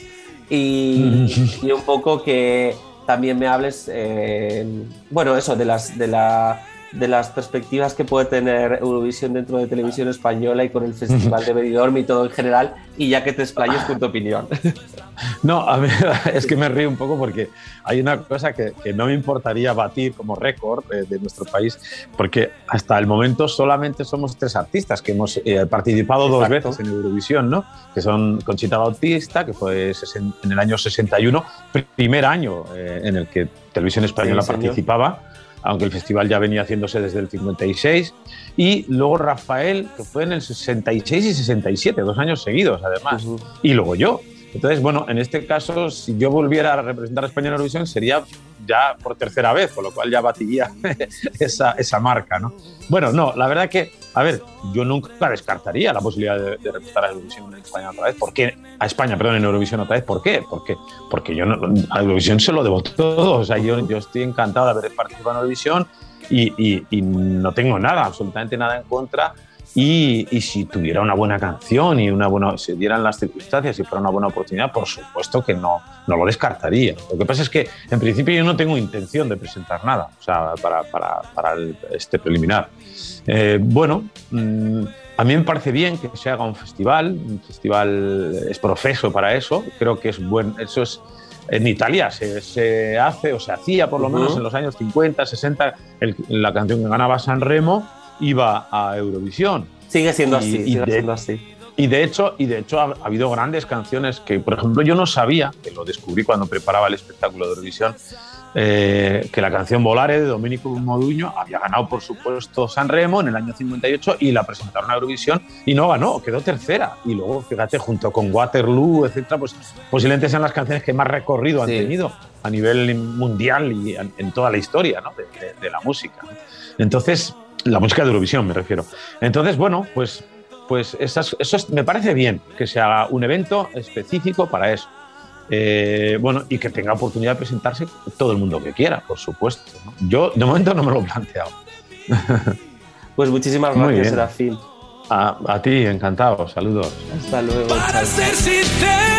Y, y un poco que también me hables, eh, bueno, eso, de las, de, la, de las perspectivas que puede tener Eurovisión dentro de televisión española y con el Festival de Benidorm y todo en general, y ya que te explayes con tu opinión. No, a mí es que me río un poco porque hay una cosa que, que no me importaría batir como récord eh, de nuestro país, porque hasta el momento solamente somos tres artistas que hemos eh, participado dos veces en Eurovisión, ¿no? Que son Conchita Bautista, que fue en el año 61, primer año eh, en el que Televisión Española Sí, señor. Aunque el festival ya venía haciéndose desde el 56, y luego Rafael, que fue en el 66 y 67, dos años seguidos además, y luego yo. Entonces, bueno, en este caso, si yo volviera a representar a España en Eurovisión, sería ya por tercera vez, con lo cual ya batiría esa, esa marca, ¿no? Bueno, no, la verdad que a ver, yo nunca descartaría la posibilidad de, de representar a Eurovisión en España otra vez. ¿Por qué? A España, perdón, en Eurovisión otra vez. ¿Por qué? Porque, porque yo no, a Eurovisión se lo debo todo. O sea, yo, yo estoy encantado de haber participado en Eurovisión y, y- y no tengo nada, absolutamente nada en contra. Y, y si tuviera una buena canción y una buena, se dieran las circunstancias y fuera una buena oportunidad, por supuesto que no, no lo descartaría. Lo que pasa es que en principio yo no tengo intención de presentar nada, o sea, para, para, para el- este preliminar. Eh, bueno, mm, a mí me parece bien que se haga un festival, un festival es profeso para eso, creo que es buen, eso es en Italia se, se hace o se hacía por lo Ujú. menos en los años 50, 60, el- la canción que ganaba San Remo iba a Eurovisión. Sigue siendo Y- así, y sigue de- siendo así. y de hecho, y de hecho ha, ha habido grandes canciones que, por ejemplo, yo no sabía, que lo descubrí cuando preparaba el espectáculo de Eurovisión, eh, que la canción Volare de Domenico Moduño había ganado, por supuesto, San Remo en el año 58 y la presentaron a Eurovisión y no ganó, quedó tercera. Y luego, fíjate, junto con Waterloo, etcétera, pues posiblemente sean las canciones que más recorrido han Sí. tenido a nivel mundial y en, toda la historia ¿no? de, de- de la música. Entonces, la música de Eurovisión me refiero. Entonces, bueno, pues, pues esas, eso es- me parece bien que se haga un evento específico para eso. Eh, bueno, y que tenga oportunidad de presentarse todo el mundo que quiera, por supuesto. ¿no? Yo de momento no me lo he planteado. Pues muchísimas gracias. Serafín. A, a ti, encantado, saludos. Hasta luego. Para ser sincero,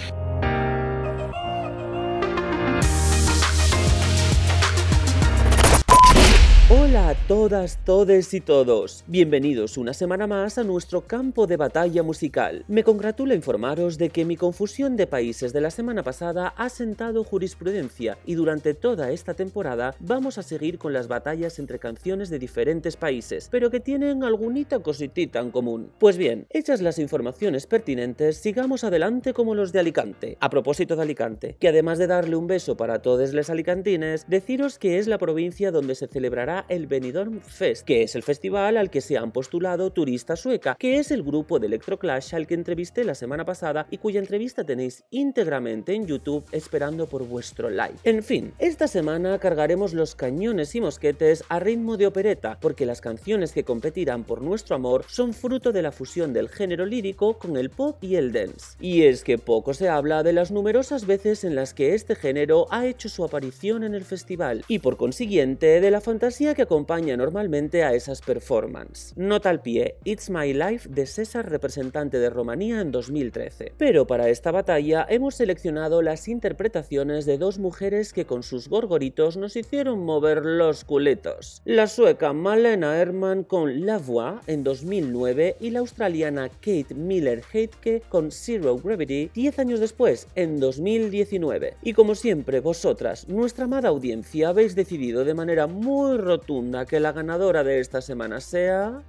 Todas, todes y todos. Bienvenidos una semana más a nuestro campo de batalla musical. Me congratula informaros de que mi confusión de países de la semana pasada ha sentado jurisprudencia y durante toda esta temporada vamos a seguir con las batallas entre canciones de diferentes países, pero que tienen algunita cositita en común. Pues bien, hechas las informaciones pertinentes, sigamos adelante como los de Alicante. A propósito de Alicante, que además de darle un beso para todos les alicantines, deciros que es la provincia donde se celebrará el Benidorm Fest, que es el festival al que se han postulado Turista Sueca, que es el grupo de Electroclash al que entrevisté la semana pasada y cuya entrevista tenéis íntegramente en YouTube esperando por vuestro like. En fin, esta semana cargaremos los cañones y mosquetes a ritmo de opereta, porque las canciones que competirán por nuestro amor son fruto de la fusión del género lírico con el pop y el dance. Y es que poco se habla de las numerosas veces en las que este género ha hecho su aparición en el festival, y por consiguiente de la fantasía que acompaña normalmente a esas performances. Nota al pie, It's My Life de César, representante de Rumanía en 2013. Pero para esta batalla hemos seleccionado las interpretaciones de dos mujeres que con sus gorgoritos nos hicieron mover los culetos. La sueca Malena Herman con La Voix en 2009 y la australiana Kate Miller Heidke con Zero Gravity 10 años después, en 2019. Y como siempre, vosotras, nuestra amada audiencia, habéis decidido de manera muy rotunda que la ganadora de esta semana sea...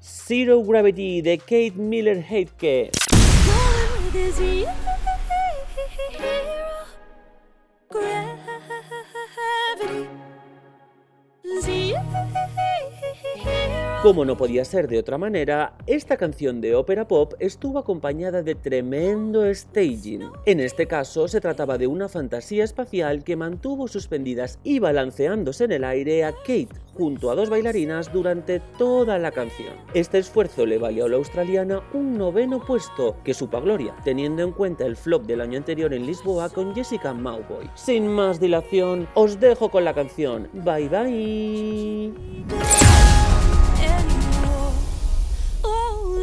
Zero Gravity de Kate Miller Heidke. Como no podía ser de otra manera, esta canción de ópera pop estuvo acompañada de tremendo staging. En este caso se trataba de una fantasía espacial que mantuvo suspendidas y balanceándose en el aire a Kate junto a dos bailarinas durante toda la canción. Este esfuerzo le valió a la australiana un noveno puesto, que supa gloria, teniendo en cuenta el flop del año anterior en Lisboa con Jessica Mauboy. Sin más dilación, os dejo con la canción. Bye bye.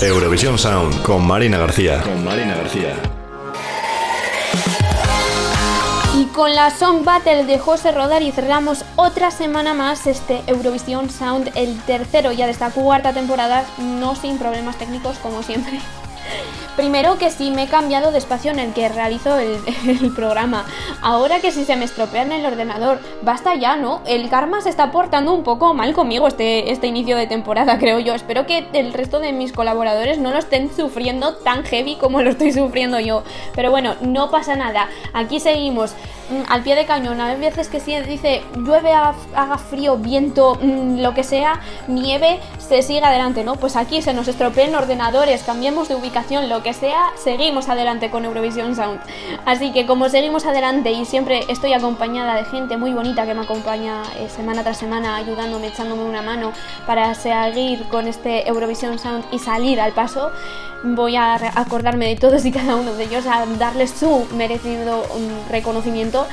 Eurovisión Sound con Marina García. Con Marina García. Y con la Song Battle de José Rodari cerramos otra semana más este Eurovisión Sound, el tercero ya de esta cuarta temporada, no sin problemas técnicos como siempre. Primero que sí me he cambiado de espacio en el que realizo el, el programa. Ahora que si se me estropea en el ordenador, basta ya, ¿no? El karma se está portando un poco mal conmigo este, este inicio de temporada, creo yo. Espero que el resto de mis colaboradores no lo estén sufriendo tan heavy como lo estoy sufriendo yo. Pero bueno, no pasa nada. Aquí seguimos mm, al pie de cañón. Hay veces que si dice llueve, ha- haga frío, viento, mm, lo que sea, nieve, se sigue adelante, ¿no? Pues aquí se nos estropean ordenadores, cambiemos de ubicación, lo que sea, seguimos adelante con Eurovisión Sound. Así que como seguimos adelante y siempre estoy acompañada de gente muy bonita que me acompaña eh, semana tras semana ayudándome, echándome una mano para seguir con este Eurovisión Sound y salir al paso, voy a acordarme de todos y cada uno de ellos, a darles su merecido mm, reconocimiento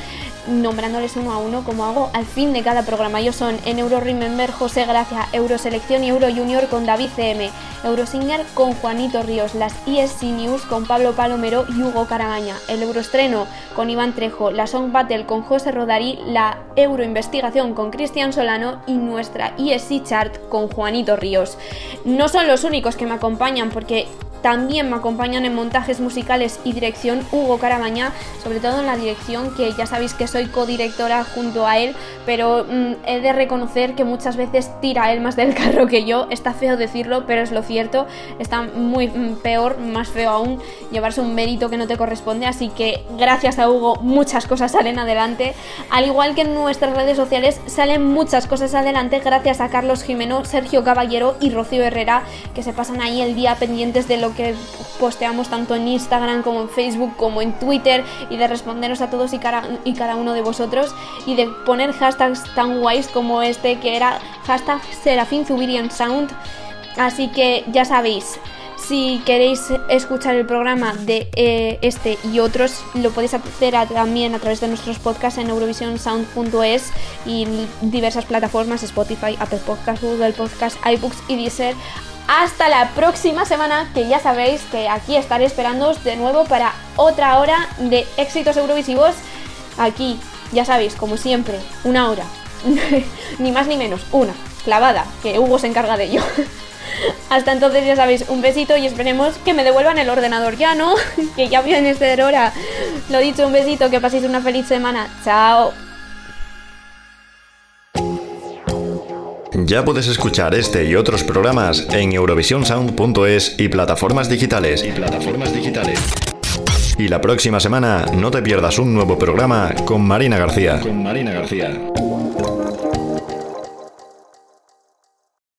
nombrándoles uno a uno como hago al fin de cada programa. Ellos son en Euro Remember José Gracia, Euroselección y Euro Junior con David CM, Eurosinger con Juanito Ríos, las ESC News con Pablo Palomero y Hugo Caragaña, el Euroestreno con Iván Trejo, la Song Battle con José Rodari, la Euroinvestigación con Cristian Solano y nuestra ESC Chart con Juanito Ríos. No son los únicos que me acompañan porque también me acompañan en montajes musicales y dirección Hugo Carabaña, sobre todo en la dirección, que ya sabéis que soy codirectora junto a él, pero mm, he de reconocer que muchas veces tira él más del carro que yo. Está feo decirlo, pero es lo cierto. Está muy mm, peor, más feo aún, llevarse un mérito que no te corresponde. Así que gracias a Hugo muchas cosas salen adelante. Al igual que en nuestras redes sociales salen muchas cosas adelante gracias a Carlos Jimeno, Sergio Caballero y Rocío Herrera, que se pasan ahí el día pendientes de lo que posteamos tanto en Instagram como en Facebook como en Twitter y de responderos a todos y cada, y cada uno de vosotros y de poner hashtags tan guays como este que era hashtag Serafín Zubirian Sound. Así que ya sabéis, si queréis escuchar el programa de eh, este y otros, lo podéis hacer también a través de nuestros podcasts en eurovisionsound.es y diversas plataformas, Spotify, Apple Podcasts, Google Podcasts, iBooks y Deezer. Hasta la próxima semana, que ya sabéis que aquí estaré esperándoos de nuevo para otra hora de éxitos eurovisivos. Aquí, ya sabéis, como siempre, una hora. ni más ni menos, una, clavada, que Hugo se encarga de ello. Hasta entonces ya sabéis, un besito y esperemos que me devuelvan el ordenador ya, ¿no? que ya viene ser hora. Lo dicho, un besito, que paséis una feliz semana. Chao. Ya puedes escuchar este y otros programas en eurovisionsound.es y plataformas digitales. Y plataformas digitales. Y la próxima semana no te pierdas un nuevo programa con Marina García. Con Marina García.